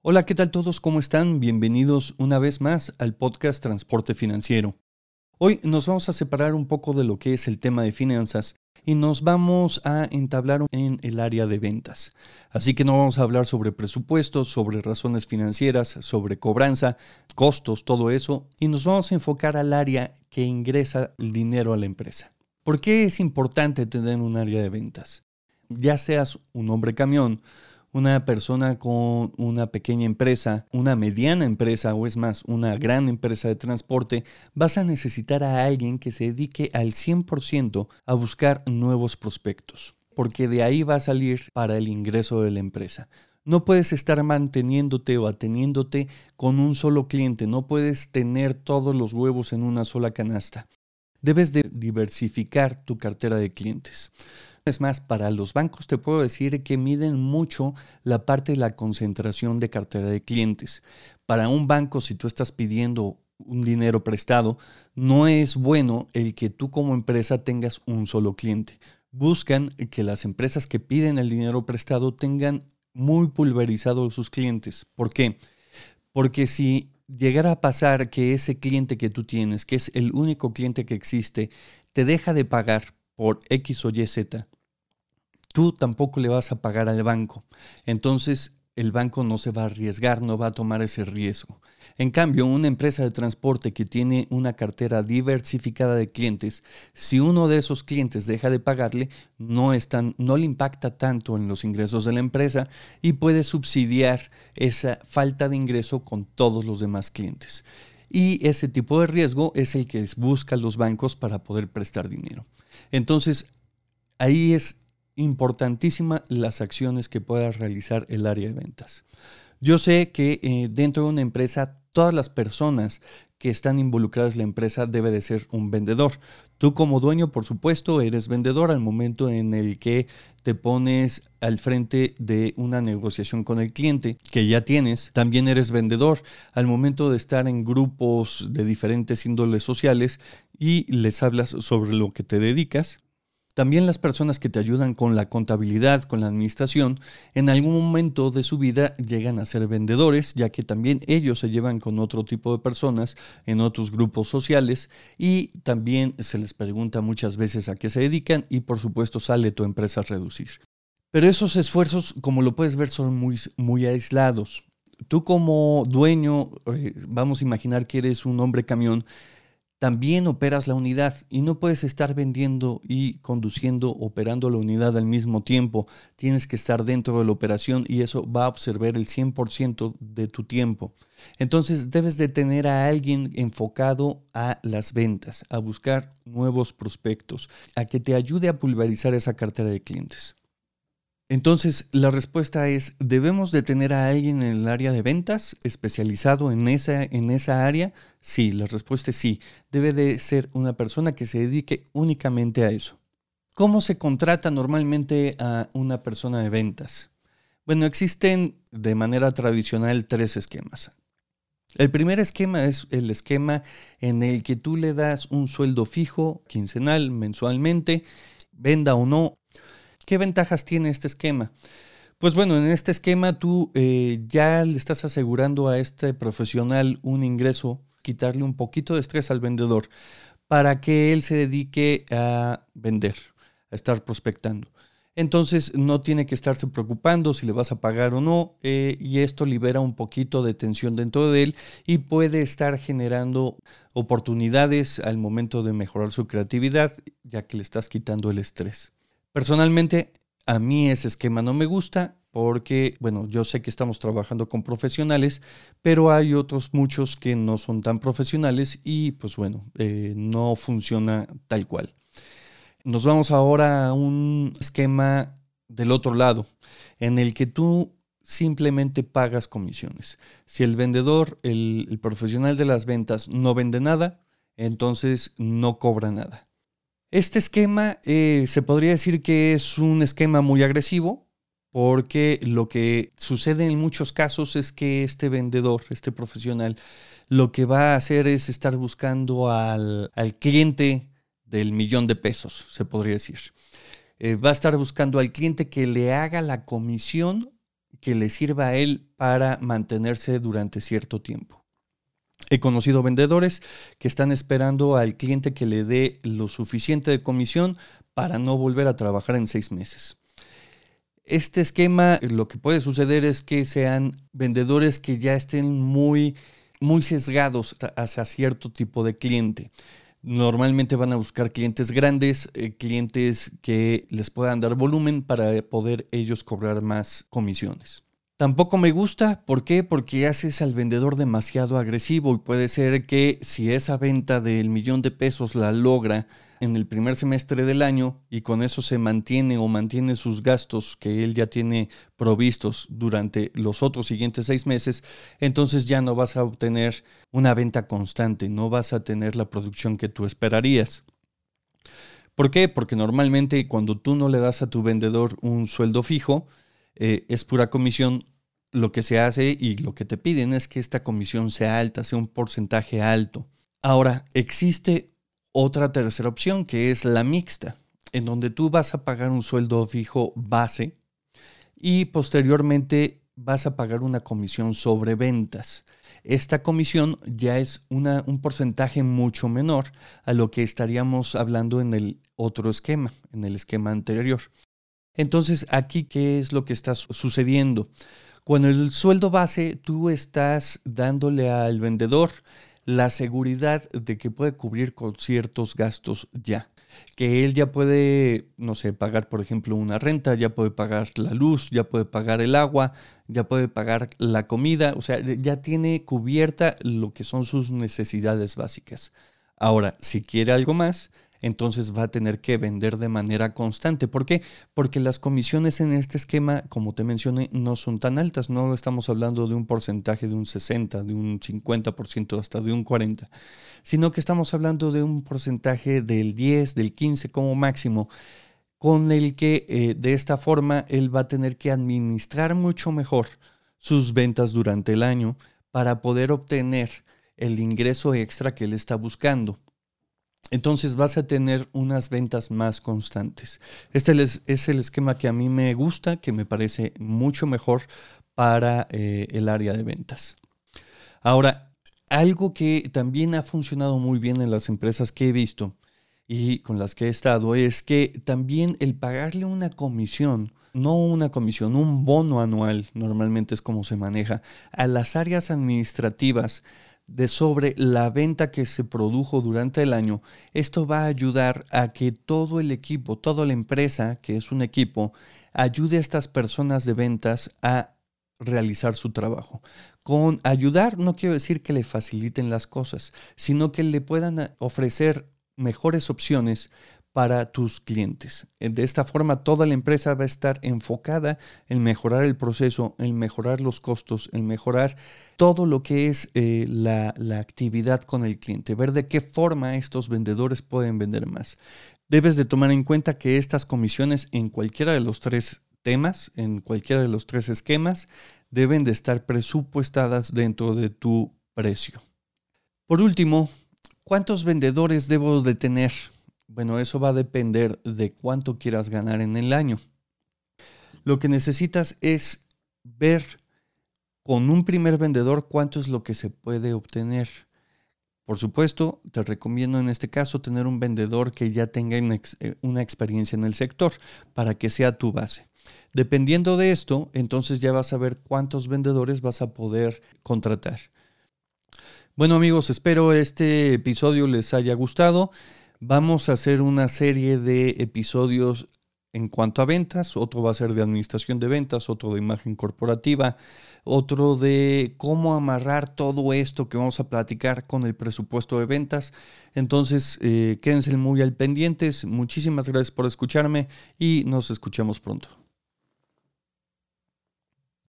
Hola, ¿qué tal todos? ¿Cómo están? Bienvenidos una vez más al podcast Transporte Financiero. Hoy nos vamos a separar un poco de lo que es el tema de finanzas y nos vamos a entablar en el área de ventas. Así que no vamos a hablar sobre presupuestos, sobre razones financieras, sobre cobranza, costos, todo eso, y nos vamos a enfocar al área que ingresa el dinero a la empresa. ¿Por qué es importante tener un área de ventas? Ya seas un hombre camión, una persona con una pequeña empresa, una mediana empresa o es más, una gran empresa de transporte, vas a necesitar a alguien que se dedique al 100% a buscar nuevos prospectos, porque de ahí va a salir para el ingreso de la empresa. No puedes estar manteniéndote o ateniéndote con un solo cliente, no puedes tener todos los huevos en una sola canasta. Debes de diversificar tu cartera de clientes. Es más, para los bancos te puedo decir que miden mucho la parte de la concentración de cartera de clientes. Para un banco, si tú estás pidiendo un dinero prestado, no es bueno el que tú como empresa tengas un solo cliente. Buscan que las empresas que piden el dinero prestado tengan muy pulverizados sus clientes. ¿Por qué? Porque si llegara a pasar que ese cliente que tú tienes, que es el único cliente que existe, te deja de pagar por X o Y Z, tú tampoco le vas a pagar al banco. Entonces el banco no se va a arriesgar, no va a tomar ese riesgo. En cambio, una empresa de transporte que tiene una cartera diversificada de clientes, si uno de esos clientes deja de pagarle, no, no le impacta tanto en los ingresos de la empresa y puede subsidiar esa falta de ingreso con todos los demás clientes. Y ese tipo de riesgo es el que busca los bancos para poder prestar dinero. Entonces, ahí es importantísima las acciones que pueda realizar el área de ventas. Yo sé que eh, dentro de una empresa todas las personas que están involucradas en la empresa debe de ser un vendedor. Tú como dueño, por supuesto, eres vendedor al momento en el que te pones al frente de una negociación con el cliente que ya tienes. También eres vendedor al momento de estar en grupos de diferentes índoles sociales y les hablas sobre lo que te dedicas. También las personas que te ayudan con la contabilidad, con la administración, en algún momento de su vida llegan a ser vendedores, ya que también ellos se llevan con otro tipo de personas en otros grupos sociales y también se les pregunta muchas veces a qué se dedican y por supuesto sale tu empresa a reducir. Pero esos esfuerzos, como lo puedes ver, son muy, muy aislados. Tú como dueño, eh, vamos a imaginar que eres un hombre camión, también operas la unidad y no puedes estar vendiendo y conduciendo, operando la unidad al mismo tiempo. Tienes que estar dentro de la operación y eso va a observar el 100% de tu tiempo. Entonces debes de tener a alguien enfocado a las ventas, a buscar nuevos prospectos, a que te ayude a pulverizar esa cartera de clientes. Entonces, la respuesta es, ¿debemos de tener a alguien en el área de ventas especializado en esa, en esa área? Sí, la respuesta es sí. Debe de ser una persona que se dedique únicamente a eso. ¿Cómo se contrata normalmente a una persona de ventas? Bueno, existen de manera tradicional tres esquemas. El primer esquema es el esquema en el que tú le das un sueldo fijo, quincenal, mensualmente, venda o no, ¿Qué ventajas tiene este esquema? Pues bueno, en este esquema tú eh, ya le estás asegurando a este profesional un ingreso, quitarle un poquito de estrés al vendedor para que él se dedique a vender, a estar prospectando. Entonces no tiene que estarse preocupando si le vas a pagar o no eh, y esto libera un poquito de tensión dentro de él y puede estar generando oportunidades al momento de mejorar su creatividad ya que le estás quitando el estrés. Personalmente, a mí ese esquema no me gusta porque, bueno, yo sé que estamos trabajando con profesionales, pero hay otros muchos que no son tan profesionales y, pues bueno, eh, no funciona tal cual. Nos vamos ahora a un esquema del otro lado, en el que tú simplemente pagas comisiones. Si el vendedor, el, el profesional de las ventas no vende nada, entonces no cobra nada. Este esquema eh, se podría decir que es un esquema muy agresivo porque lo que sucede en muchos casos es que este vendedor, este profesional, lo que va a hacer es estar buscando al, cliente del millón de pesos, se podría decir. Eh, va a estar buscando al cliente que le haga la comisión que le sirva a él para mantenerse durante cierto tiempo. He conocido vendedores que están esperando al cliente que le dé lo suficiente de comisión para no volver a trabajar en seis meses. Este esquema, lo que puede suceder es que sean vendedores que ya estén muy, muy sesgados hacia cierto tipo de cliente. Normalmente van a buscar clientes grandes, eh, clientes que les puedan dar volumen para poder ellos cobrar más comisiones. Tampoco me gusta, ¿por qué? Porque haces al vendedor demasiado agresivo y puede ser que si esa venta del millón de pesos la logra en el primer semestre del año y con eso se mantiene o mantiene sus gastos que él ya tiene provistos durante los otros siguientes seis meses, entonces ya no vas a obtener una venta constante, no vas a tener la producción que tú esperarías. ¿Por qué? Porque normalmente cuando tú no le das a tu vendedor un sueldo fijo, eh, es pura comisión, lo que se hace y lo que te piden es que esta comisión sea alta, sea un porcentaje alto. Ahora, existe otra tercera opción que es la mixta, en donde tú vas a pagar un sueldo fijo base y posteriormente vas a pagar una comisión sobre ventas. Esta comisión ya es un porcentaje mucho menor a lo que estaríamos hablando en el otro esquema, en el esquema anterior. Entonces, aquí, ¿qué es lo que está sucediendo? Cuando el sueldo base, tú estás dándole al vendedor la seguridad de que puede cubrir con ciertos gastos ya. Que él ya puede, no sé, pagar, por ejemplo, una renta, ya puede pagar la luz, ya puede pagar el agua, ya puede pagar la comida, o sea, ya tiene cubierta lo que son sus necesidades básicas. Ahora, si quiere algo más, entonces va a tener que vender de manera constante. ¿Por qué? Porque las comisiones en este esquema, como te mencioné, no son tan altas. No estamos hablando de un porcentaje de un 60, de un 50%, hasta de un 40%, sino que estamos hablando de un porcentaje del 10, del 15 como máximo, con el que eh, de esta forma él va a tener que administrar mucho mejor sus ventas durante el año para poder obtener el ingreso extra que él está buscando entonces vas a tener unas ventas más constantes. Este es el esquema que a mí me gusta, que me parece mucho mejor para eh, el área de ventas. Ahora, algo que también ha funcionado muy bien en las empresas que he visto y con las que he estado es que también el pagarle una comisión, no una comisión, un bono anual, normalmente es como se maneja, a las áreas administrativas de sobre la venta que se produjo durante el año, esto va a ayudar a que todo el equipo, toda la empresa, que es un equipo, ayude a estas personas de ventas a realizar su trabajo. Con ayudar no quiero decir que le faciliten las cosas, sino que le puedan ofrecer mejores opciones para tus clientes. Eh, de esta forma, toda la empresa va a estar enfocada en mejorar el proceso, en mejorar los costos, en mejorar todo lo que es eh, la, la actividad con el cliente, ver de qué forma estos vendedores pueden vender más. Debes de tomar en cuenta que estas comisiones en cualquiera de los tres temas, en cualquiera de los tres esquemas, deben de estar presupuestadas dentro de tu precio. Por último, ¿cuántos vendedores debo de tener? Bueno, eso va a depender de cuánto quieras ganar en el año. Lo que necesitas es ver con un primer vendedor cuánto es lo que se puede obtener. Por supuesto, te recomiendo en este caso tener un vendedor que ya tenga eh, una experiencia en el sector para que sea tu base. Dependiendo de esto, entonces ya vas a ver cuántos vendedores vas a poder contratar. Bueno amigos, espero este episodio les haya gustado. Vamos a hacer una serie de episodios en cuanto a ventas, otro va a ser de administración de ventas, otro de imagen corporativa, otro de cómo amarrar todo esto que vamos a platicar con el presupuesto de ventas. Entonces, eh, quédense muy al pendientes. Muchísimas gracias por escucharme y nos escuchamos pronto.